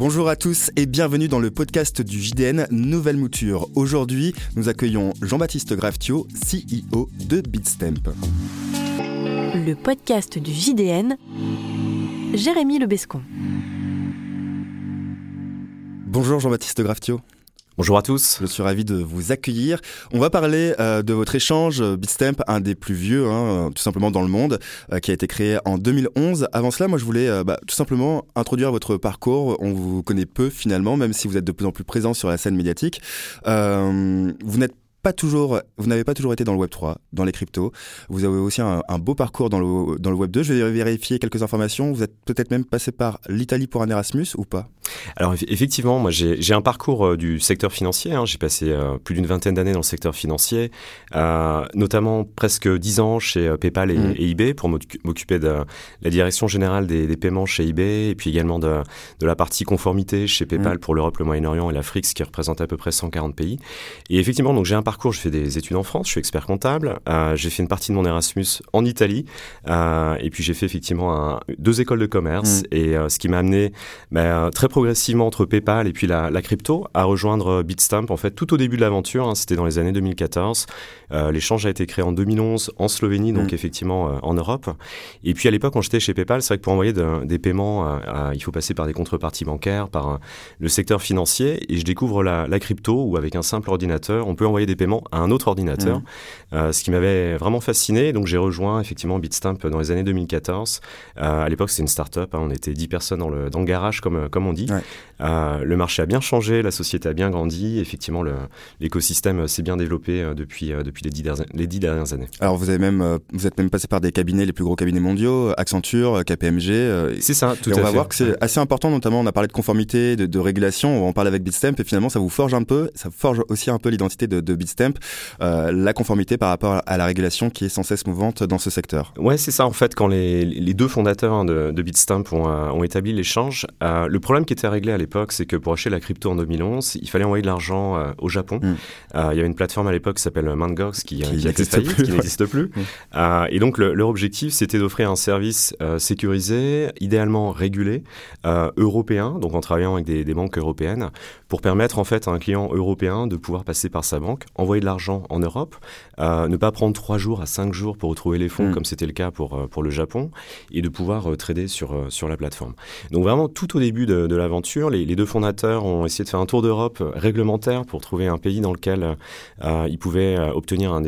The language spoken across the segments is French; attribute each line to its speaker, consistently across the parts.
Speaker 1: Bonjour à tous et bienvenue dans le podcast du JDN Nouvelle Mouture. Aujourd'hui, nous accueillons Jean-Baptiste Graftio, CEO de Bitstamp.
Speaker 2: Le podcast du JDN, Jérémy Lebescon.
Speaker 1: Bonjour Jean-Baptiste Graftio.
Speaker 3: Bonjour à tous.
Speaker 1: Je suis ravi de vous accueillir. On va parler euh, de votre échange euh, Bitstamp, un des plus vieux, hein, euh, tout simplement dans le monde, qui a été créé en 2011. Avant cela, moi, je voulais bah, tout simplement introduire votre parcours. On vous connaît peu finalement, même si vous êtes de plus en plus présent sur la scène médiatique. vous n'êtes pas toujours, vous n'avez pas toujours été dans le Web 3, dans les cryptos. Vous avez aussi un, beau parcours dans le, dans le Web 2. Je vais vérifier quelques informations. Vous êtes peut-être même passé par l'Italie pour un Erasmus ou pas?
Speaker 3: Alors effectivement, moi j'ai un parcours euh, du secteur financier. Hein. J'ai passé euh, plus d'une vingtaine d'années dans le secteur financier, euh, notamment presque dix ans chez PayPal et, mm. eBay pour m'occuper de la direction générale des, paiements chez eBay et puis également de, de la partie conformité chez PayPal mm. pour l'Europe, le Moyen-Orient et l'Afrique, ce qui représente à peu près 140 pays. Et effectivement, donc j'ai un parcours, je fais des études en France, je suis expert comptable, euh, j'ai fait une partie de mon Erasmus en Italie, euh, et puis j'ai fait effectivement deux écoles de commerce, mm. et euh, ce qui m'a amené bah, très progressivement entre PayPal et puis la, crypto à rejoindre Bitstamp, en fait, tout au début de l'aventure, hein, c'était dans les années 2014. L'échange a été créé en 2011 en Slovénie, donc mm. effectivement en Europe. Et puis à l'époque, quand j'étais chez PayPal, c'est vrai que pour envoyer des paiements, il faut passer par des contreparties bancaires, par le secteur financier, et je découvre la, la crypto où avec un simple ordinateur, on peut envoyer des à un autre ordinateur, mmh. euh, ce qui m'avait vraiment fasciné. Donc j'ai rejoint effectivement Bitstamp dans les années 2014. Euh, à l'époque, c'était une start-up, hein. on était 10 personnes dans le, dans le garage, comme, comme on dit. Euh, le marché a bien changé, la société a bien grandi. Effectivement, l'écosystème s'est bien développé depuis, depuis les, dix dernières, les dix dernières années.
Speaker 1: Alors vous, avez même, vous êtes même passé par des cabinets, les plus gros cabinets mondiaux, Accenture, KPMG.
Speaker 3: c'est ça, tout
Speaker 1: et
Speaker 3: à
Speaker 1: on
Speaker 3: va
Speaker 1: voir que c'est assez important, notamment on a parlé de conformité, de, régulation, on en parle avec Bitstamp et finalement ça vous forge un peu, ça forge aussi un peu l'identité de, de Bitstamp. Euh, la conformité par rapport à la régulation qui est sans cesse mouvante dans ce secteur.
Speaker 3: Ouais, c'est ça en fait. Quand les, les deux fondateurs hein, de, de, Bitstamp ont, euh, ont établi l'échange, euh, le problème qui était réglé à l'époque, c'est que pour acheter la crypto en 2011, il fallait envoyer de l'argent au Japon. Hmm. il y avait une plateforme à l'époque qui s'ppelle Mangox qui, qui, qui n'existe plus. Hmm. et donc leur objectif, c'était d'offrir un service sécurisé, idéalement régulé, européen, donc en travaillant avec des, des banques européennes, pour permettre en fait à un client européen de pouvoir passer par sa banque, envoyer de l'argent en Europe, euh, ne pas prendre trois jours à cinq jours pour retrouver les fonds, mm. comme c'était le cas pour, euh, pour le Japon, et de pouvoir euh, trader sur, sur la plateforme. Donc vraiment, tout au début de, de l'aventure, les, les, deux fondateurs ont essayé de faire un tour d'Europe réglementaire pour trouver un pays dans lequel ils pouvaient obtenir un,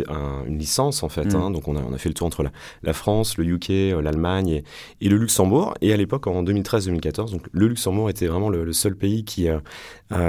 Speaker 3: une licence, en fait. Mm. Hein. Donc on a, on a fait le tour entre la, la France, le UK, l'Allemagne et, et, le Luxembourg. Et à l'époque, en 2013-2014, donc le Luxembourg était vraiment le, le seul pays qui,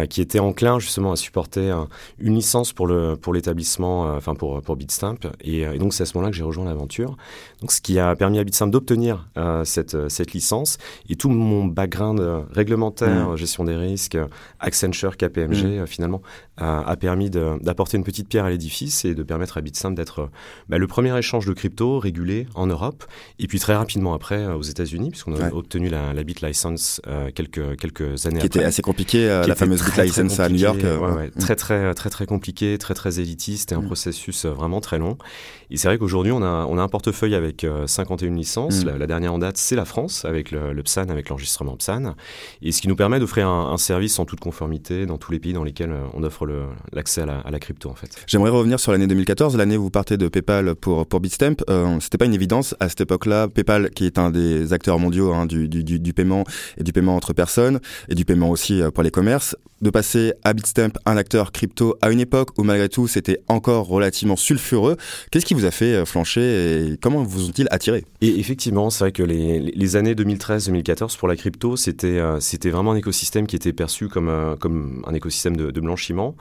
Speaker 3: qui était enclin justement à supporter une licence pour le pour l'établissement, euh, enfin pour, pour Bitstamp. Et, euh, et donc c'est à ce moment-là que j'ai rejoint l'aventure. Donc ce qui a permis à Bitstamp d'obtenir euh, cette, cette licence. Et tout mon background réglementaire, mm. gestion des risques, Accenture, KPMG, mm. finalement, a permis d'apporter une petite pierre à l'édifice et de permettre à Bitstamp d'être bah, le premier échange de crypto régulé en Europe. Et puis très rapidement après aux États-Unis, puisqu'on a obtenu la, la BitLicense quelques, quelques années
Speaker 1: qui
Speaker 3: après.
Speaker 1: Qui était assez compliqué, la fameuse BitLicense à New York.
Speaker 3: Ouais, mm. Très, très, très, très compliqué, très, très élitiste et un mm. processus euh, vraiment très long. Et c'est vrai qu'aujourd'hui, on a, on a un portefeuille avec 51 euh, licences. Mm. La, dernière en date, c'est la France, avec le, PSAN, avec l'enregistrement PSAN. Et ce qui nous permet d'offrir un, service en toute conformité dans tous les pays dans lesquels euh, on offre l'accès à la, crypto, en fait.
Speaker 1: J'aimerais revenir sur l'année 2014, l'année où vous partez de PayPal pour, pour Bitstamp. Euh, C'était pas une évidence à cette époque-là. PayPal, qui est un des acteurs mondiaux hein, du, du, du, du, paiement et du paiement entre personnes, et du paiement aussi pour les commerces, de passer à Bitstamp, un acteur crypto, à une époque où malgré tout c'était encore relativement sulfureux. Qu'est-ce qui vous a fait euh, flancher et comment vous ont-ils attiré?
Speaker 3: Et effectivement, c'est vrai que les, années 2013-2014 pour la crypto, c'était euh, c'était vraiment un écosystème qui était perçu comme, euh, comme un écosystème de, blanchiment.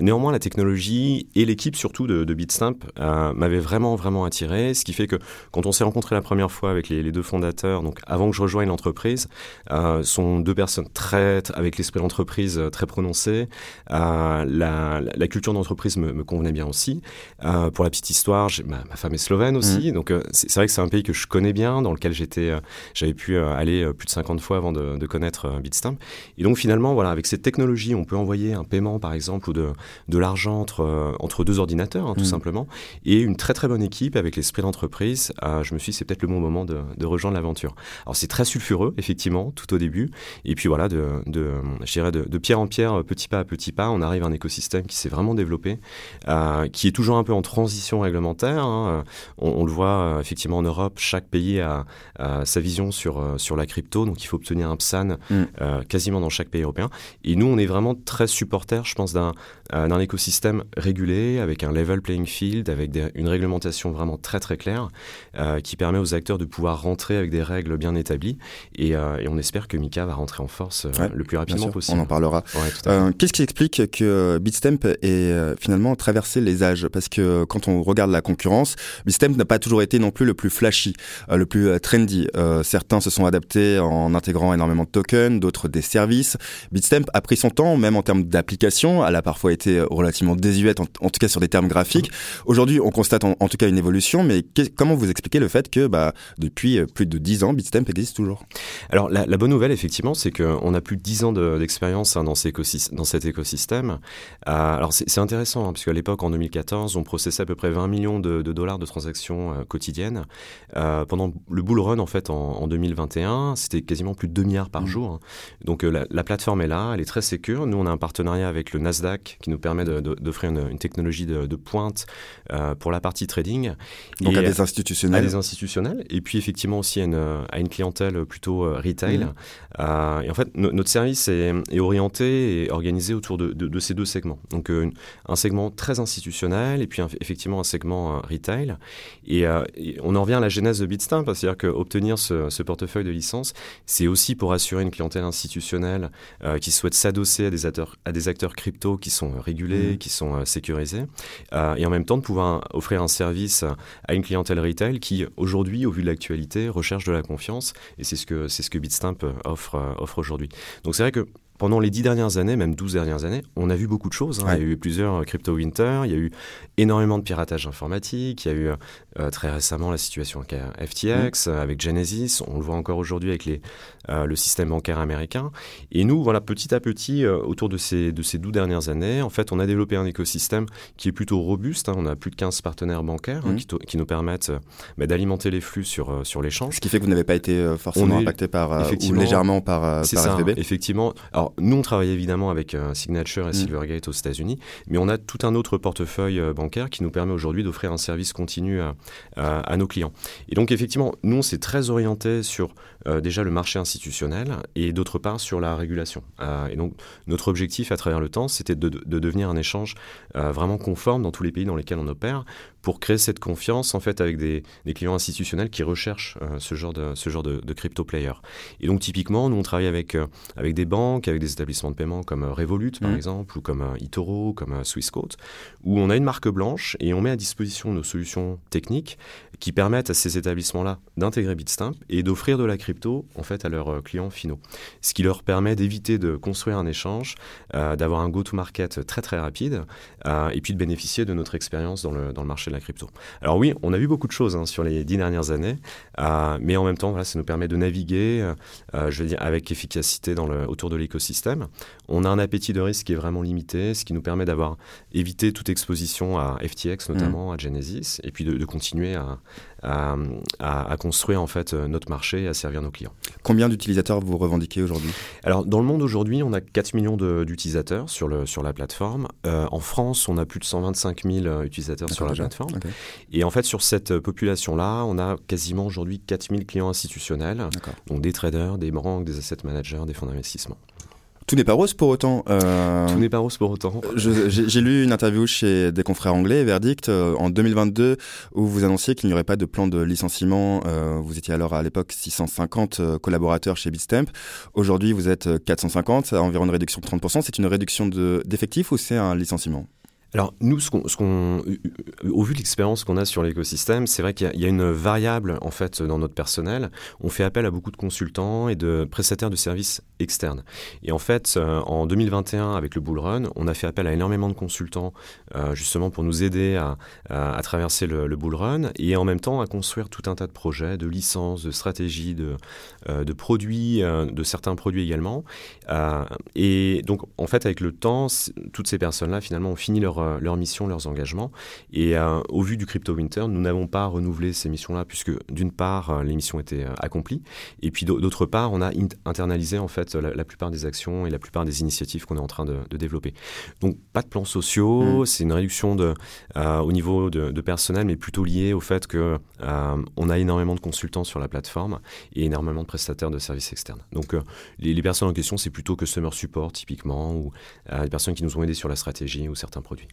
Speaker 3: Néanmoins, la technologie et l'équipe surtout de, Bitstamp m'avaient vraiment vraiment attiré, ce qui fait que quand on s'est rencontré la première fois avec les, les, deux fondateurs, donc avant que je rejoigne l'entreprise, sont deux personnes très avec l'esprit d'entreprise d'entreprise très prononcée. la, la, culture d'entreprise me, me, convenait bien aussi. pour la petite histoire, ma, ma, femme est slovène aussi, mmh. donc c'est vrai que c'est un pays que je connais bien, dans lequel j'étais, j'avais pu aller plus de 50 fois avant de, de connaître Bitstamp. Et donc finalement, voilà, avec cette technologie, on peut envoyer un paiement par exemple ou de, de l'argent entre, entre deux ordinateurs, hein, tout mmh. simplement, et une très très bonne équipe avec l'esprit d'entreprise. je me suis dit, c'est peut-être le bon moment de, de rejoindre l'aventure. Alors c'est très sulfureux, effectivement, tout au début. Et puis voilà, de, de je dirais de, pierre en pierre, petit pas à petit pas, on arrive à un écosystème qui s'est vraiment développé, euh, qui est toujours un peu en transition réglementaire. Hein. On, le voit euh, effectivement en Europe, chaque pays a, sa vision sur, euh, sur la crypto, donc il faut obtenir un PSAN mm. quasiment dans chaque pays européen. Et nous, on est vraiment très supporters, je pense, d'un d'un écosystème régulé, avec un level playing field, avec une réglementation vraiment très très claire, qui permet aux acteurs de pouvoir rentrer avec des règles bien établies. Et, et on espère que Mika va rentrer en force euh, le plus rapidement possible.
Speaker 1: On en parlera. Euh, qu'est-ce qui explique que Bitstamp ait euh, finalement traversé les âges? Parce que quand on regarde la concurrence, Bitstamp n'a pas toujours été non plus le plus flashy, le plus trendy. certains se sont adaptés en intégrant énormément de tokens, d'autres des services. Bitstamp a pris son temps, même en termes d'application. Elle a parfois été relativement désuète, en, tout cas sur des termes graphiques. Aujourd'hui, on constate en, tout cas une évolution, mais comment vous expliquez le fait que bah, depuis plus de 10 ans, Bitstamp existe toujours?
Speaker 3: Alors la, la bonne nouvelle, effectivement, c'est qu'on a plus de 10 ans d'expérience hein, dans, dans, cet écosystème. Euh, alors c'est intéressant, hein, puisque à l'époque, en 2014, on processait à peu près 20 millions de, dollars de transactions euh, quotidiennes. Euh, pendant le bull run, en fait, en, 2021, c'était quasiment plus de 2 milliards par mmh. jour. Hein. Donc la, plateforme est là, elle est très sécure. Nous, on a un partenariat avec le Nasdaq qui nous permet d'offrir une, technologie de, pointe pour la partie trading.
Speaker 1: Donc à des institutionnels
Speaker 3: À des institutionnels. Et puis effectivement aussi à une, à une clientèle plutôt retail. Mmh. Et en fait, notre service est, orienté et organisé autour de, ces deux segments. Donc, euh, un segment très institutionnel et puis effectivement un segment euh, retail. Et, on en revient à la genèse de Bitstamp, c'est-à-dire qu'obtenir ce, ce, portefeuille de licence, c'est aussi pour assurer une clientèle institutionnelle qui souhaite s'adosser à des acteurs, à des acteurs crypto qui sont régulés, mmh. qui sont sécurisés, et en même temps de pouvoir offrir un service à une clientèle retail qui, aujourd'hui, au vu de l'actualité, recherche de la confiance. Et c'est ce que c'est ce que Bitstamp offre, euh, offre aujourd'hui. Donc c'est vrai que pendant les dix dernières années, même 12 dernières années, on a vu beaucoup de choses. Hein. Il y a eu plusieurs euh, crypto winter, il y a eu énormément de piratage informatique, il y a eu euh, très récemment la situation avec FTX, avec Genesis, on le voit encore aujourd'hui avec les, le système bancaire américain. Et nous, voilà, petit à petit, autour de ces, de ces 12 dernières années, en fait, on a développé un écosystème qui est plutôt robuste. Hein. On a plus de 15 partenaires bancaires hein, mmh. qui, nous permettent bah, d'alimenter les flux sur, sur l'échange.
Speaker 1: Ce qui fait que vous n'avez pas été forcément impacté par, ou légèrement par, par
Speaker 3: ça, Effectivement. Alors, nous, on travaille évidemment avec euh, Signature et mm. Silvergate aux États-Unis, mais on a tout un autre portefeuille euh, bancaire qui nous permet aujourd'hui d'offrir un service continu à, nos clients. Et donc, effectivement, nous, on s'est très orienté sur euh, déjà le marché institutionnel et d'autre part sur la régulation. et donc, notre objectif à travers le temps, c'était de, devenir un échange vraiment conforme dans tous les pays dans lesquels on opère pour créer cette confiance en fait avec des, clients institutionnels qui recherchent ce genre de ce genre de, de crypto player. Et donc typiquement, nous on travaille avec avec des banques, avec des établissements de paiement comme euh, Revolut, par mmh. exemple, ou comme euh, eToro, comme euh, Swissquote, où on a une marque blanche et on met à disposition nos solutions techniques qui permettent à ces établissements-là d'intégrer Bitstamp et d'offrir de la crypto en fait à leurs clients finaux. Ce qui leur permet d'éviter de construire un échange, d'avoir un go-to-market très très rapide et puis de bénéficier de notre expérience dans le, dans le marché de la crypto. Alors oui, on a vu beaucoup de choses hein, sur les dix dernières années, mais en même temps, voilà, ça nous permet de naviguer, je veux dire, avec efficacité dans le, autour de l'écosystème on a un appétit de risque qui est vraiment limité, ce qui nous permet d'avoir évité toute exposition à FTX notamment, mm. à Genesis, et puis de, continuer à, construire en fait notre marché et à servir nos clients.
Speaker 1: Combien d'utilisateurs vous revendiquez aujourd'hui?
Speaker 3: Alors dans le monde aujourd'hui, on a 4 millions d'utilisateurs sur, le, sur la plateforme. Euh, en France, on a plus de 125 000 utilisateurs sur la plateforme. Et en fait, sur cette population-là, on a quasiment aujourd'hui 4 000 clients institutionnels, donc des traders, des banques, des asset managers, des fonds d'investissement.
Speaker 1: Tout n'est pas rose pour autant.
Speaker 3: Euh, Tout n'est pas rose pour autant.
Speaker 1: J'ai lu une interview chez des confrères anglais, Verdict, euh, en 2022, où vous annonciez qu'il n'y aurait pas de plan de licenciement. Euh, vous étiez alors à l'époque 650 collaborateurs chez Bitstamp. Aujourd'hui, vous êtes 450, environ une réduction de 30%. C'est une réduction d'effectifs ou c'est un licenciement?
Speaker 3: Alors nous, ce qu'on, au vu de l'expérience qu'on a sur l'écosystème, c'est vrai qu'il y, a une variable en fait dans notre personnel. On fait appel à beaucoup de consultants et de prestataires de services externes. Et en fait, euh, en 2021, avec le Bull Run, on a fait appel à énormément de consultants euh, justement pour nous aider à, traverser le, le, Bull Run et en même temps à construire tout un tas de projets, de licences, de stratégies, de, euh, de produits, de certains produits également. et donc en fait, avec le temps, toutes ces personnes-là finalement ont fini leur leur, leur mission, leurs engagements. Et euh, au vu du Crypto Winter, nous n'avons pas renouvelé ces missions-là puisque d'une part, euh, les missions étaient euh, accomplies et puis d'autre part, on a internalisé en fait la, plupart des actions et la plupart des initiatives qu'on est en train de, développer. Donc pas de plans sociaux, mm. c'est une réduction de, au niveau de, personnel, mais plutôt lié au fait que on a énormément de consultants sur la plateforme et énormément de prestataires de services externes. Donc les, les, personnes en question, c'est plutôt Customer Support typiquement ou les personnes qui nous ont aidés sur la stratégie ou certains produits.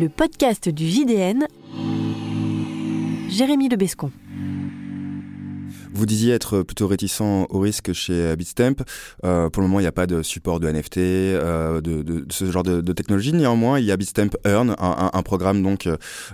Speaker 2: Le podcast du JDN, Jérémy Lebescon.
Speaker 1: Vous disiez être plutôt réticent au risque chez Bitstamp. Euh, pour le moment, il n'y a pas de support de NFT, euh, de, ce genre de, technologie. Néanmoins, il y a Bitstamp Earn, un, programme donc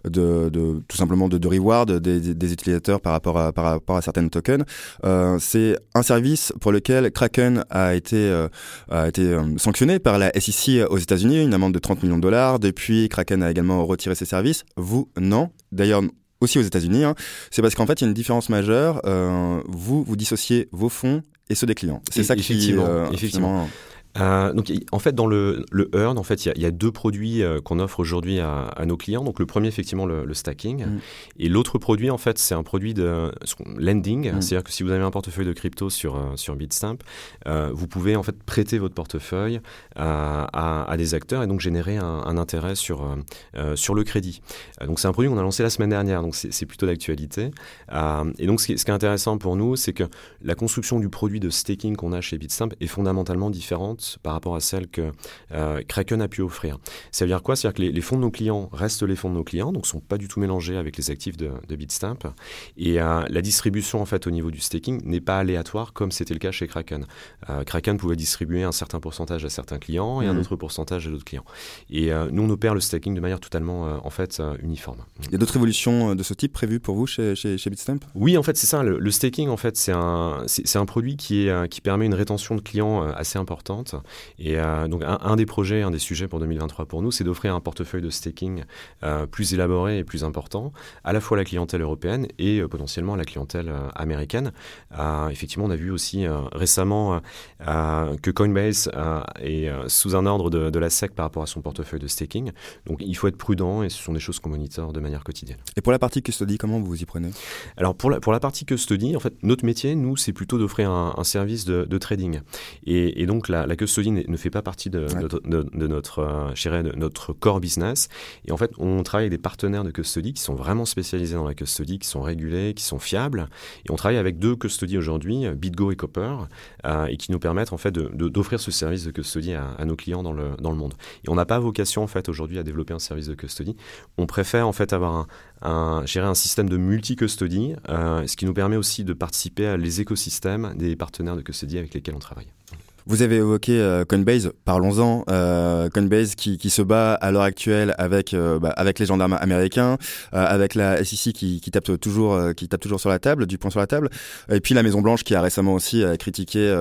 Speaker 1: de, tout simplement de, reward des, utilisateurs par rapport à, par certaines tokens. Euh, c'est un service pour lequel Kraken a été, euh, a été euh, sanctionné par la SEC aux États-Unis, une amende de 30 millions de dollars. Depuis, Kraken a également retiré ses services. Vous, non. D'ailleurs, aussi aux États-Unis, hein, c'est parce qu'en fait, il y a une différence majeure. Euh, vous, vous dissociez vos fonds et ceux des clients. C'est ça qui,
Speaker 3: euh, effectivement. Euh, donc, en fait, dans le, le Earn, en fait, il y, y, a deux produits euh, qu'on offre aujourd'hui à, à, nos clients. Donc, le premier, effectivement, le, le stacking. Mm. Et l'autre produit, en fait, c'est un produit de lending. Mm. C'est-à-dire que si vous avez un portefeuille de crypto sur, euh, sur Bitstamp, vous pouvez, en fait, prêter votre portefeuille à, à, des acteurs et donc générer un, un intérêt sur, sur le crédit. donc, c'est un produit qu'on a lancé la semaine dernière. Donc, c'est plutôt d'actualité. et donc, ce qui, ce qui, est intéressant pour nous, c'est que la construction du produit de staking qu'on a chez Bitstamp est fondamentalement différente par rapport à celle que euh, Kraken a pu offrir. Ça veut dire quoi? C'est-à-dire que les, fonds de nos clients restent les fonds de nos clients, donc ne sont pas du tout mélangés avec les actifs de, Bitstamp. Et euh, la distribution en fait au niveau du staking n'est pas aléatoire comme c'était le cas chez Kraken. Euh, Kraken pouvait distribuer un certain pourcentage à certains clients et un mmh. autre pourcentage à d'autres clients. Et nous, on opère le staking de manière totalement en fait uniforme.
Speaker 1: Il y a d'autres évolutions de ce type prévues pour vous chez, chez, Bitstamp?
Speaker 3: Oui, en fait, c'est ça. Le, staking, en fait, c'est un, c'est, un produit qui, est, qui permet une rétention de clients assez importante et euh, donc un, des projets, un des sujets pour 2023 pour nous, c'est d'offrir un portefeuille de staking euh, plus élaboré et plus important, à la fois à la clientèle européenne et euh, potentiellement à la clientèle américaine. effectivement, on a vu aussi récemment que Coinbase est sous un ordre de, la SEC par rapport à son portefeuille de staking. Donc il faut être prudent et ce sont des choses qu'on monitore de manière quotidienne.
Speaker 1: Et pour la partie custody, comment vous vous y prenez?
Speaker 3: Alors pour la, pour la partie custody, en fait, notre métier, nous, c'est plutôt d'offrir un, service de, trading. Et, et donc la, la custody ne fait pas partie de, de, notre, euh, de notre core business. Et en fait, on travaille avec des partenaires de custody qui sont vraiment spécialisés dans la custody, qui sont régulés, qui sont fiables. Et on travaille avec deux custody aujourd'hui, BitGo et Copper, euh, et qui nous permettent en fait d'offrir ce service de custody à, nos clients dans le, dans le monde. Et on n'a pas vocation en fait aujourd'hui à développer un service de custody. On préfère en fait avoir un, gérer un système de multi-custody, euh, ce qui nous permet aussi de participer à les écosystèmes des partenaires de custody avec lesquels on travaille.
Speaker 1: Vous avez évoqué euh, Coinbase, parlons-en. Euh, Coinbase qui, qui, se bat à l'heure actuelle avec euh, bah, avec les gendarmes américains, avec la SEC qui, qui, tape toujours qui tape toujours sur la table, du point sur la table, et puis la Maison Blanche qui a récemment aussi critiqué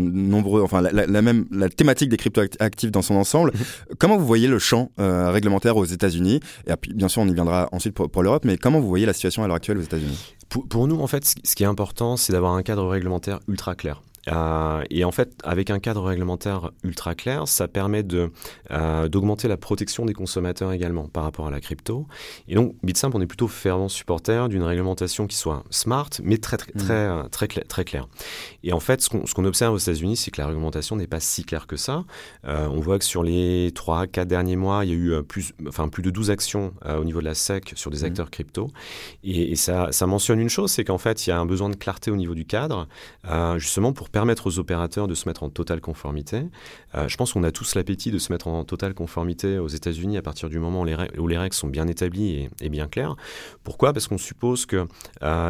Speaker 1: nombreux, enfin la, la, même la thématique des crypto actifs dans son ensemble. Mhm. comment vous voyez le champ réglementaire aux États-Unis? Et bien sûr on y viendra ensuite pour, pour l'Europe, mais comment vous voyez la situation à l'heure actuelle aux États-Unis?
Speaker 3: Pour, pour, nous en fait, ce qui est important, c'est d'avoir un cadre réglementaire ultra clair. Euh, et en fait, avec un cadre réglementaire ultra clair, ça permet de euh, d'augmenter la protection des consommateurs également par rapport à la crypto. Et donc, Bitstamp, on est plutôt fervent supporter d'une réglementation qui soit smart, mais très très très, mmh. euh, très, clair, très claire. Et en fait, ce qu'on observe aux États-Unis, c'est que la réglementation n'est pas si claire que ça. Euh, on voit que sur les 3-4 derniers mois, il y a eu plus, enfin, plus de 12 actions au niveau de la SEC sur des mmh. acteurs crypto. Et, et ça, ça mentionne une chose, c'est qu'en fait, il y a un besoin de clarté au niveau du cadre, justement pour permettre aux opérateurs de se mettre en totale conformité. je pense qu'on a tous l'appétit de se mettre en totale conformité aux États-Unis à partir du moment où les, règles, où les règles sont bien établies et, bien claires. Pourquoi? Parce qu'on suppose que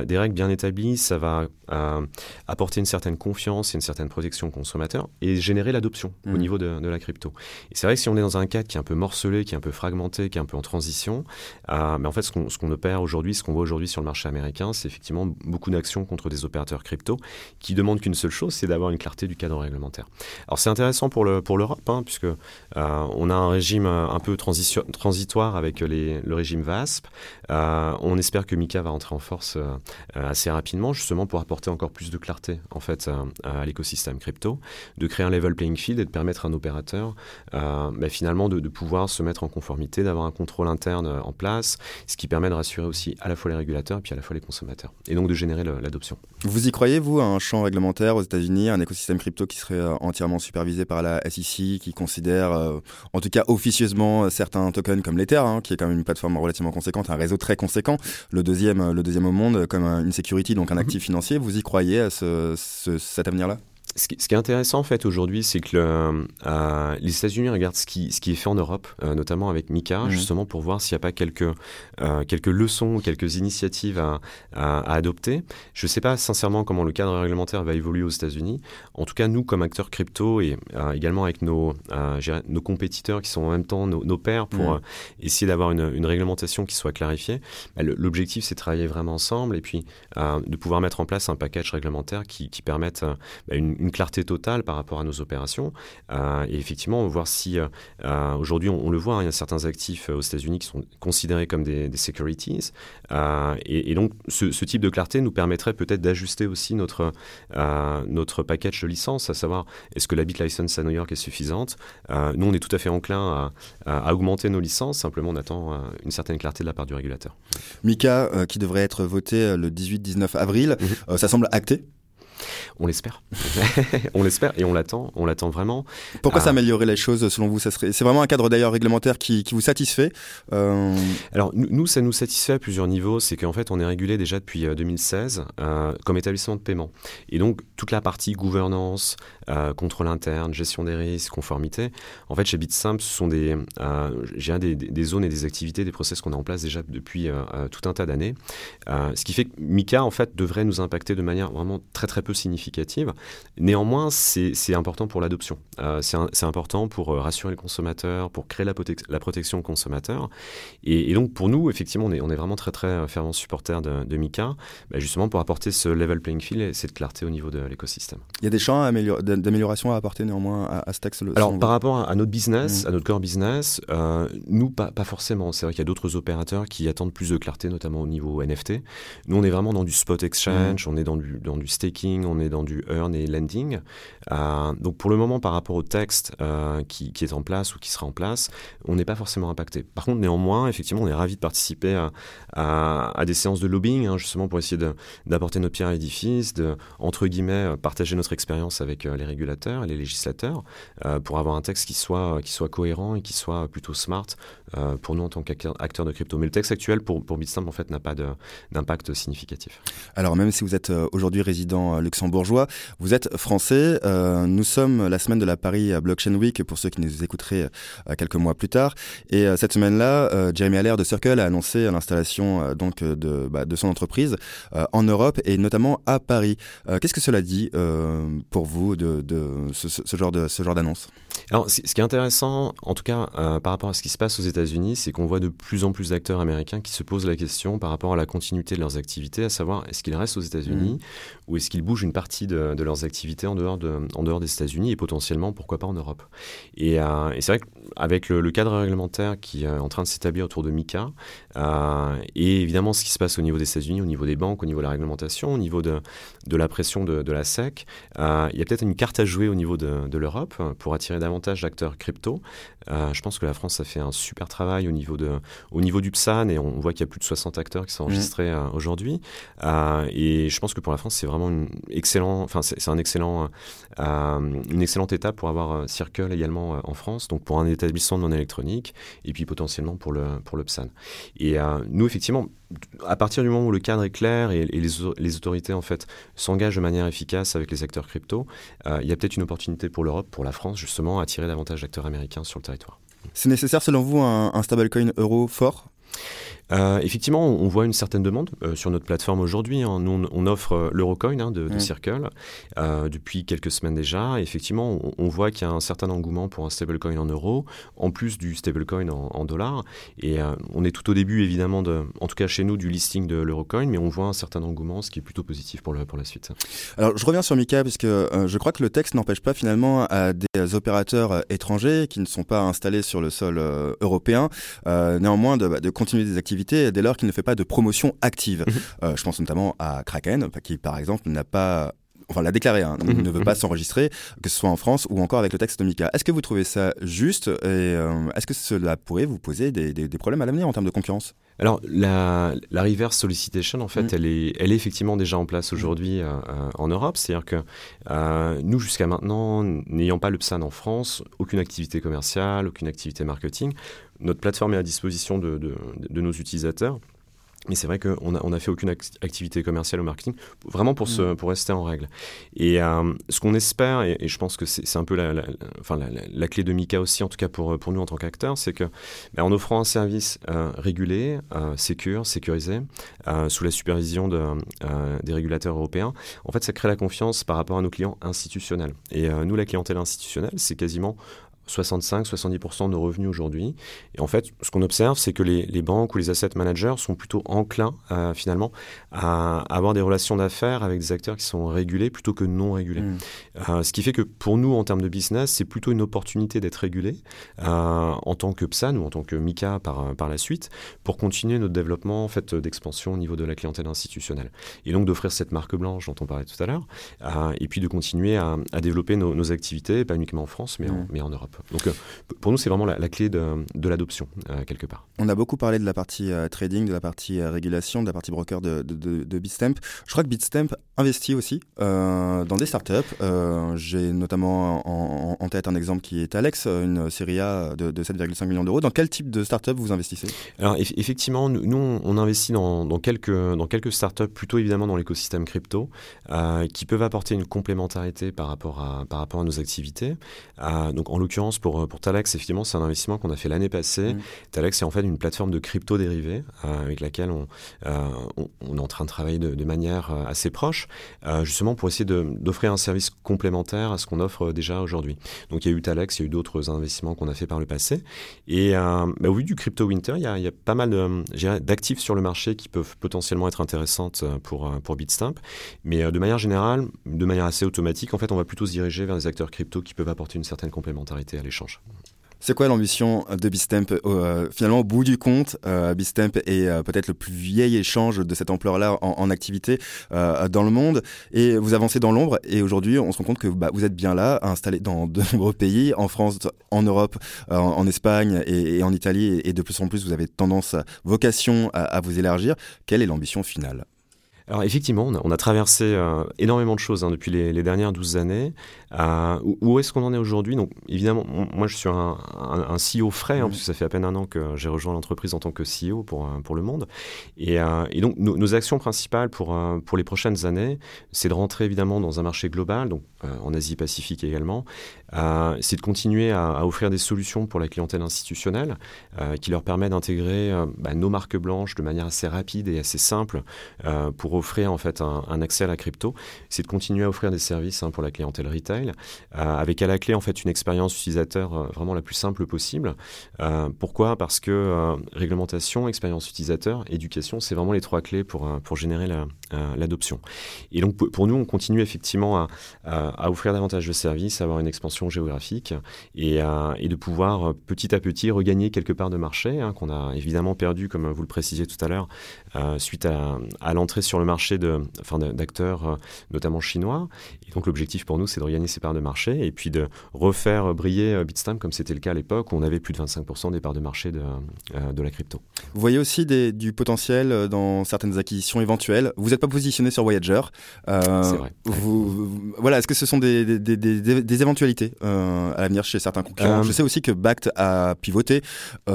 Speaker 3: des règles bien établies, ça va apporter une certaine confiance et une certaine protection aux consommateurs et générer l'adoption au mmh. niveau de, de la crypto. Et c'est vrai que si on est dans un cadre qui est un peu morcelé, qui est un peu fragmenté, qui est un peu en transition, mais en fait, ce qu'on opère aujourd'hui, ce qu'on voit aujourd'hui sur le marché américain, c'est effectivement beaucoup d'actions contre des opérateurs crypto qui demandent qu'une seule chose, c'est d'avoir une clarté du cadre réglementaire. Alors c'est intéressant pour l'Europe, le, hein, puisque euh, on a un régime euh, un peu transitoire avec les, le régime VASP. Euh, on espère que MICA va entrer en force assez rapidement, justement pour apporter encore plus de clarté en fait à l'écosystème crypto, de créer un level playing field et de permettre à un opérateur bah, finalement de, de pouvoir se mettre en conformité, d'avoir un contrôle interne en place, ce qui permet de rassurer aussi à la fois les régulateurs et puis à la fois les consommateurs, et donc de générer l'adoption.
Speaker 1: Vous y croyez, vous, à un champ réglementaire aux États-Unis, un écosystème crypto qui serait euh, entièrement supervisé par la SEC, qui considère, euh, en tout cas officieusement, certains tokens comme l'Ether, hein, qui est quand même une plateforme relativement conséquente, un réseau très conséquent, le deuxième, le deuxième au monde, comme une security, donc un mhm. actif financier. Vous y croyez à ce, cet avenir-là?
Speaker 3: Ce qui, est intéressant en fait aujourd'hui, c'est que euh, les États-Unis regardent ce qui, ce qui est fait en Europe, euh, notamment avec Mika, mhm. justement pour voir s'il n'y a pas quelques, euh, quelques leçons, quelques initiatives à, à, adopter. Je ne sais pas sincèrement comment le cadre réglementaire va évoluer aux États-Unis. En tout cas, nous, comme acteurs crypto et également avec nos, nos compétiteurs qui sont en même temps nos, nos pairs pour mhm. essayer d'avoir une, une, réglementation qui soit clarifiée, bah, l'objectif c'est de travailler vraiment ensemble et puis de pouvoir mettre en place un package réglementaire qui, qui permette bah, une une clarté totale par rapport à nos opérations. Euh, et effectivement, voir si euh, euh, aujourd'hui, on, le voit, hein, il y a certains actifs aux États-Unis qui sont considérés comme des, securities. Et, donc, ce, type de clarté nous permettrait peut-être d'ajuster aussi notre, notre package de licences, à savoir est-ce que la BitLicense à New York est suffisante? nous, on est tout à fait enclin à, augmenter nos licences, simplement on attend une certaine clarté de la part du régulateur.
Speaker 1: Mika, qui devrait être voté le 18-19 avril, mhm. ça semble acté
Speaker 3: on l'espère. on l'espère et on l'attend. On l'attend vraiment.
Speaker 1: Pourquoi ça euh, améliorer les choses selon vous ça serait... C'est vraiment un cadre d'ailleurs réglementaire qui, vous satisfait
Speaker 3: euh, Alors nous, ça nous satisfait à plusieurs niveaux. C'est qu'en fait, on est régulé déjà depuis 2016 euh, comme établissement de paiement. Et donc toute la partie gouvernance, contrôle interne, gestion des risques, conformité. En fait, chez BitSimp, ce sont des, des, des, zones et des activités, des process qu'on a en place déjà depuis tout un tas d'années. ce qui fait que Mika en fait devrait nous impacter de manière vraiment très très peu significative. Néanmoins, c'est important pour l'adoption. Euh, c'est important pour euh, rassurer le consommateur, pour créer la, la protection consommateur. Et, et, donc, pour nous, effectivement, on est, on est vraiment très, très euh, fervent supporter de, de Mika, bah, justement pour apporter ce level playing field et cette clarté au niveau de l'écosystème.
Speaker 1: Il y a des champs d'amélioration à apporter néanmoins à, à
Speaker 3: Alors, par rapport à, notre business, mmh. à notre core business, nous, pas, pas forcément. C'est vrai qu'il y a d'autres opérateurs qui attendent plus de clarté, notamment au niveau NFT. Nous, on est vraiment dans du spot exchange, mmh. on est dans du, dans du staking, on est dans du earn et lending. Euh, donc pour le moment, par rapport au texte euh, qui, est en place ou qui sera en place, on n'est pas forcément impacté. Par contre, néanmoins, effectivement, on est ravi de participer à, des séances de lobbying, hein, justement pour essayer d'apporter notre pierre à l'édifice, de, entre guillemets, partager notre expérience avec euh, les régulateurs et les législateurs, pour avoir un texte qui soit, qui soit cohérent et qui soit plutôt smart pour nous en tant qu'acteurs de crypto. Mais le texte actuel pour, pour Bitstamp, en fait, n'a pas d'impact significatif.
Speaker 1: Alors, même si vous êtes aujourd'hui résident luxembourgeois. Vous êtes français. Euh, nous sommes la semaine de la Paris Blockchain Week pour ceux qui nous écouteraient euh, quelques mois plus tard. Et euh, cette semaine-là, Jeremy Allaire de Circle a annoncé l'installation donc de, bah, de son entreprise en Europe et notamment à Paris. Qu'est-ce que cela dit pour vous de, de ce, ce, genre de ce genre d'annonce?
Speaker 3: Alors, ce qui est intéressant, en tout cas par rapport à ce qui se passe aux États-Unis, c'est qu'on voit de plus en plus d'acteurs américains qui se posent la question par rapport à la continuité de leurs activités, à savoir est-ce qu'ils restent aux États-Unis mmh. ou est-ce qu'ils bougent? Une partie de, leurs activités en dehors, de, en dehors des États-Unis et potentiellement, pourquoi pas en Europe. Et, euh, et c'est vrai qu'avec le, le, cadre réglementaire qui est en train de s'établir autour de MICA, euh, et évidemment ce qui se passe au niveau des États-Unis, au niveau des banques, au niveau de la réglementation, au niveau de, de la pression de, de la SEC, euh, il y a peut-être une carte à jouer au niveau de, de l'Europe pour attirer davantage d'acteurs crypto. je pense que la France a fait un super travail au niveau, de, au niveau du PSAN et on voit qu'il y a plus de 60 acteurs qui sont mmh. enregistrés aujourd'hui. et je pense que pour la France, c'est vraiment une excellent, enfin c'est un excellent, une excellente étape pour avoir Circle également en France, donc pour un établissement non électronique et puis potentiellement pour le pour le PSAN. Et nous effectivement à partir du moment où le cadre est clair et, les, autorités en fait s'engagent de manière efficace avec les acteurs crypto, euh, il y a peut-être une opportunité pour l'Europe, pour la France justement, à attirer davantage d'acteurs américains sur le territoire.
Speaker 1: C'est nécessaire selon vous un stablecoin euro fort?
Speaker 3: Euh, effectivement, on voit une certaine demande euh, sur notre plateforme aujourd'hui. Hein. Nous, on, offre euh, l'Eurocoin hein, de, Circle depuis quelques semaines déjà. effectivement, on, voit qu'il y a un certain engouement pour un stablecoin en euros, en plus du stablecoin en, en dollars. Et on est tout au début, évidemment, de, en tout cas chez nous, du listing de l'Eurocoin, mais on voit un certain engouement, ce qui est plutôt positif pour, le, pour la suite.
Speaker 1: Alors, je reviens sur Mika, parce que je crois que le texte n'empêche pas finalement à des opérateurs étrangers qui ne sont pas installés sur le sol européen, néanmoins de, bah, de continuer des activités dès lors qu'il ne fait pas de promotion active. Mhm. Euh, je pense notamment à Kraken, qui par exemple n'a pas enfin l'a déclaré, hein, mhm. ne veut pas mhm. s'enregistrer, que ce soit en France ou encore avec le texte de Mika. Est-ce que vous trouvez ça juste et euh, est-ce que cela pourrait vous poser des, problèmes à l'avenir en termes de concurrence?
Speaker 3: Alors, la, reverse solicitation, en fait, elle, est, elle est effectivement déjà en place aujourd'hui euh, en Europe. C'est-à-dire que nous, jusqu'à maintenant, n'ayant pas le PSAN en France, aucune activité commerciale, aucune activité marketing, notre plateforme est à disposition de, nos utilisateurs. Mais c'est vrai qu'on n'a on a fait aucune activité commerciale au marketing, vraiment pour, se, mm. pour rester en règle. Et euh, ce qu'on espère, et, je pense que c'est un peu la, enfin la, clé de Mika aussi, en tout cas pour, pour nous en tant qu'acteurs, c'est que ben, en offrant un service euh, régulé, euh, sécure, sécurisé, euh, sous la supervision de, des régulateurs européens, en fait, ça crée la confiance par rapport à nos clients institutionnels. Et nous, la clientèle institutionnelle, c'est quasiment 65-70% de nos revenus aujourd'hui. Et en fait, ce qu'on observe, c'est que les, banques ou les asset managers sont plutôt enclins euh, finalement à avoir des relations d'affaires avec des acteurs qui sont régulés plutôt que non régulés. Mmh. Euh, ce qui fait que pour nous, en termes de business, c'est plutôt une opportunité d'être régulé euh, en tant que PSAN ou en tant que MICA par, par la suite pour continuer notre développement en fait, d'expansion au niveau de la clientèle institutionnelle. Et donc d'offrir cette marque blanche dont on parlait tout à l'heure et puis de continuer à, développer nos, activités, pas uniquement en France, mais, mmh. mais en Europe. Donc euh, pour nous, c'est vraiment la, clé de, l'adoption, euh, quelque part.
Speaker 1: On a beaucoup parlé de la partie euh, trading, de la partie régulation, de la partie broker de, de, Bitstamp. Je crois que Bitstamp investit aussi dans des startups. J'ai notamment en, tête un exemple qui est Alex, une série A de, 7,5 millions d'euros. Dans quel type de startup vous investissez?
Speaker 3: Alors effectivement, nous, on investit dans, quelques, dans quelques startups, plutôt évidemment dans l'écosystème crypto, qui peuvent apporter une complémentarité par rapport à, par rapport à nos activités. donc en l'occurrence, pour, euh, pour Talax, effectivement, c'est un investissement qu'on a fait l'année passée. Mmh. Talax, c'est en fait une plateforme de crypto dérivés euh, avec laquelle euh, on, on, est en train de travailler de, manière assez proche, justement pour essayer d'offrir un service complémentaire à ce qu'on offre déjà aujourd'hui. Donc il y a eu Talax, il y a eu d'autres investissements qu'on a fait par le passé. Et bah, au vu du crypto winter, il y a, il y a pas mal d'actifs sur le marché qui peuvent potentiellement être intéressantes pour, pour Bitstamp. Mais de manière générale, de manière assez automatique, en fait, on va plutôt se diriger vers des acteurs crypto qui peuvent apporter une certaine complémentarité l'échange.
Speaker 1: C'est quoi l'ambition de Bistemp euh, Finalement, au bout du compte, euh, Bistemp est euh, peut-être le plus vieil échange de cette ampleur-là en, activité dans le monde. Et vous avancez dans l'ombre. Et aujourd'hui, on se rend compte que bah, vous êtes bien là, installé dans de nombreux pays, en France, en Europe, en, Espagne et, en Italie. Et, de plus en plus, vous avez tendance, vocation à, à vous élargir. Quelle est l'ambition finale?
Speaker 3: Alors effectivement, on a, traversé euh, énormément de choses hein, depuis les, dernières 12 années. Euh, où, est-ce qu'on en est aujourd'hui? Donc évidemment, moi je suis un, un, CEO frais, hein, mmh. ça fait à peine un an que j'ai rejoint l'entreprise en tant que CEO pour, euh, pour le monde. Et, donc nos, actions principales pour, pour les prochaines années, c'est de rentrer évidemment dans un marché global, donc en Asie-Pacifique également. c'est de continuer à, offrir des solutions pour la clientèle institutionnelle qui leur permet d'intégrer bah, nos marques blanches de manière assez rapide et assez simple pour offrir en fait un, accès à la crypto, c'est de continuer à offrir des services hein, pour la clientèle retail, euh, avec à la clé en fait une expérience utilisateur euh, vraiment la plus simple possible. Euh, pourquoi? Parce que réglementation, expérience utilisateur, éducation, c'est vraiment les trois clés pour, pour générer l'adoption. Et donc pour nous, on continue effectivement à, à offrir davantage de services, avoir une expansion géographique et, de pouvoir petit à petit regagner quelque part de marché hein, qu'on a évidemment perdu, comme vous le précisiez tout à l'heure, suite à, l'entrée sur le marché d'acteurs notamment chinois. Et donc l'objectif pour nous, c'est de regagner ces parts de marché et puis de refaire briller Bitstamp comme c'était le cas à l'époque où on avait plus de 25% des parts de marché de, de la crypto.
Speaker 1: Vous voyez aussi des, du potentiel dans certaines acquisitions éventuelles. Vous n'êtes pas positionné sur Voyager.
Speaker 3: Euh, c'est vrai.
Speaker 1: Vous, voilà, est-ce que ce sont des, des, des, des éventualités euh, à l'avenir chez certains concurrents? Euh, Je sais aussi que Bact a pivoté.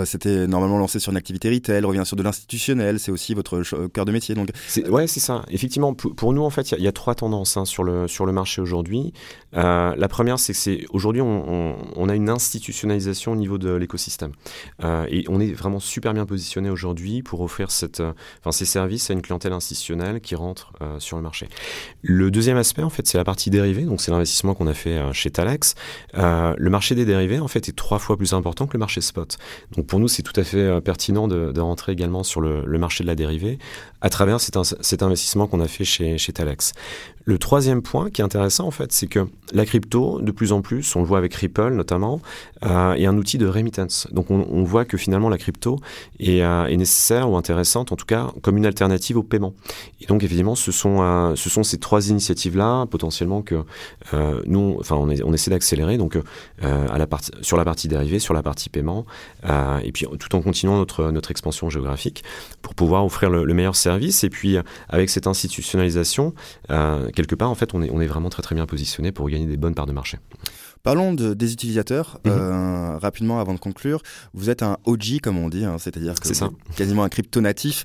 Speaker 1: C'était normalement lancé sur une activité retail, revient sur de l'institutionnel. C'est aussi votre cœur de métier. Donc.
Speaker 3: Ouais, c'est ça. Effectivement, pour, nous, en fait, il y, a trois tendances hein, sur, le, sur le marché aujourd'hui. La première, c'est que aujourd'hui, on, a une institutionnalisation au niveau de l'écosystème. et on est vraiment super bien positionné aujourd'hui pour offrir enfin, ces services à une clientèle institutionnelle qui rentre sur le marché. Le deuxième aspect, en fait, c'est la partie dérivée. Donc, c'est l'investissement qu'on a fait euh, chez Talex. Euh, le marché des dérivés, en fait, est trois fois plus important que le marché spot. Donc, pour nous, c'est tout à fait euh, pertinent de, rentrer également sur le, marché de la dérivée à travers cet, investissement qu'on a fait chez, Talex. Le troisième point qui est intéressant, en fait, c'est que la crypto, de plus en plus, on le voit avec Ripple notamment, euh, est un outil de remittance. Donc, on, voit que finalement, la crypto est, euh, est, nécessaire ou intéressante, en tout cas, comme une alternative au paiement. Et donc, évidemment, ce sont, euh, ce sont ces trois initiatives-là, potentiellement, que nous, enfin, on, essaie d'accélérer, donc, sur la partie dérivée, sur la partie paiement, et puis tout en continuant notre, expansion géographique pour pouvoir offrir le meilleur service. Et puis, avec cette institutionnalisation, quelque part, en fait, on est, on est vraiment très très bien positionné pour gagner des bonnes parts de marché.
Speaker 1: Parlons de, des utilisateurs -hmm. euh, rapidement avant de conclure. Vous êtes un OG comme on dit, hein, c'est-à-dire que quasiment un crypto natif.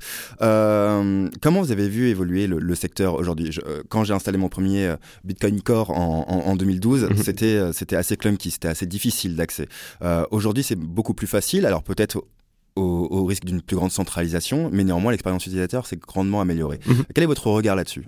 Speaker 1: Euh, comment vous avez vu évoluer le, le secteur aujourd'hui? Euh, Quand j'ai installé mon premier euh, Bitcoin Core en, en, en 2012, mm -hmm. c'était c'était assez clunky, c'était assez difficile d'accès. aujourd'hui, c'est beaucoup plus facile. Alors peut-être au, au, risque d'une plus grande centralisation, mais néanmoins l'expérience utilisateur s'est grandement améliorée. -hmm. Quel est votre regard là-dessus?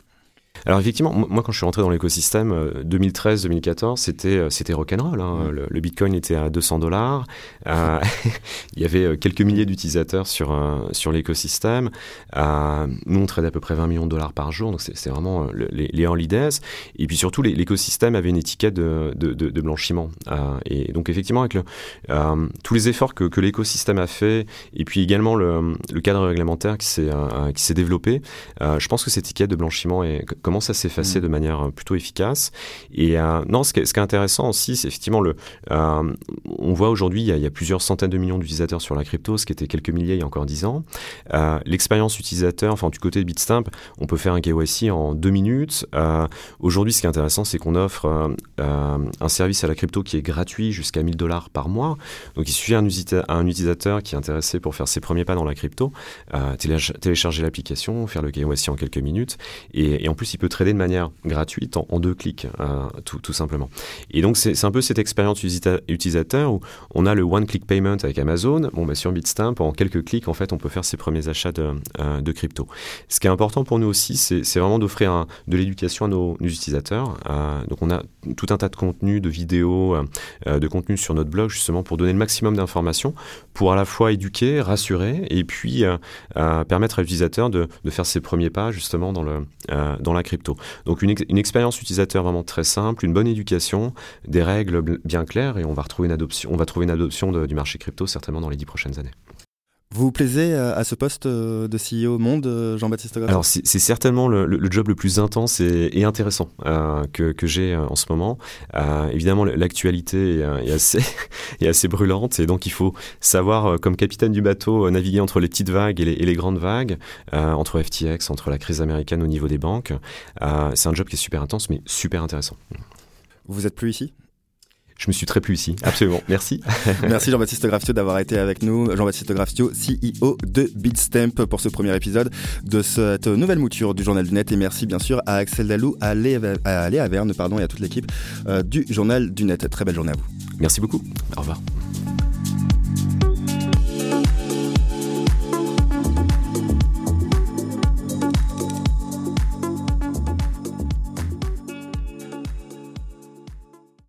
Speaker 3: Alors effectivement, moi quand je suis rentré dans l'écosystème 2013-2014, c'était c'était rock'n'roll. Hein. Le, le, Bitcoin était à 200 dollars. Euh, il y avait quelques milliers d'utilisateurs sur sur l'écosystème. Euh, nous on tradait à peu près 20 millions de dollars par jour, donc c'est vraiment les, les early days. Et puis surtout l'écosystème avait une étiquette de, de, de, de blanchiment. Euh, et donc effectivement avec le, tous les efforts que, que l'écosystème a fait, et puis également le, le cadre réglementaire qui s'est qui s'est développé, je pense que cette étiquette de blanchiment est commence à s'effacer mmh. de manière euh, plutôt efficace. Et euh, non, ce qui, est, ce qui, est, intéressant aussi, c'est effectivement le. Euh, on voit aujourd'hui, il, il, y a plusieurs centaines de millions d'utilisateurs sur la crypto, ce qui était quelques milliers il y a encore dix ans. Euh, L'expérience utilisateur, enfin du côté de Bitstamp, on peut faire un KYC en deux minutes. Aujourd'hui, ce qui est intéressant, c'est qu'on offre un service à la crypto qui est gratuit jusqu'à 1000 dollars par mois. Donc il suffit à un, un, utilisateur qui est intéressé pour faire ses premiers pas dans la crypto, télécharger l'application, faire le KYC en quelques minutes, et, et en plus peut trader de manière gratuite en, deux clics, euh, tout, simplement. Et donc, c'est un peu cette expérience utilisateur où on a le one-click payment avec Amazon. Bon, bah, sur Bitstamp, en quelques clics, en fait, on peut faire ses premiers achats de, euh, crypto. Ce qui est important pour nous aussi, c'est vraiment d'offrir de l'éducation à nos, utilisateurs. Euh, donc, on a tout un tas de contenus, de vidéos, de contenus sur notre blog, justement, pour donner le maximum d'informations, pour à la fois éduquer, rassurer, et puis permettre à l'utilisateur de, de, faire ses premiers pas, justement, dans, le, dans la Donc une, ex une, expérience utilisateur vraiment très simple, une bonne éducation, des règles bien claires et on va adoption, trouver une adoption du marché crypto certainement dans les dix prochaines années.
Speaker 1: Vous vous plaisez à ce poste de CEO monde, Jean-Baptiste Graff
Speaker 3: Alors c'est certainement le, le, job le plus intense et, et intéressant euh, que, que j'ai euh, en ce moment. Euh, évidemment, l'actualité est, est, assez, est assez brûlante et donc il faut savoir, comme capitaine du bateau, naviguer entre les petites vagues et les, et les grandes vagues, entre FTX, entre la crise américaine au niveau des banques. c'est un job qui est super intense mais super intéressant.
Speaker 1: Vous êtes plus ici?
Speaker 3: Je me suis très plu ici, absolument. Merci.
Speaker 1: Merci Jean-Baptiste Graftio d'avoir été avec nous. Jean-Baptiste Graftio, CEO de Bitstamp pour ce premier épisode de cette nouvelle mouture du Journal du Net. Et merci bien sûr à Axel Dalou, à Léa, Verne pardon, et à toute l'équipe euh, du Journal du Net. Très belle journée à vous.
Speaker 3: Merci beaucoup. Au revoir.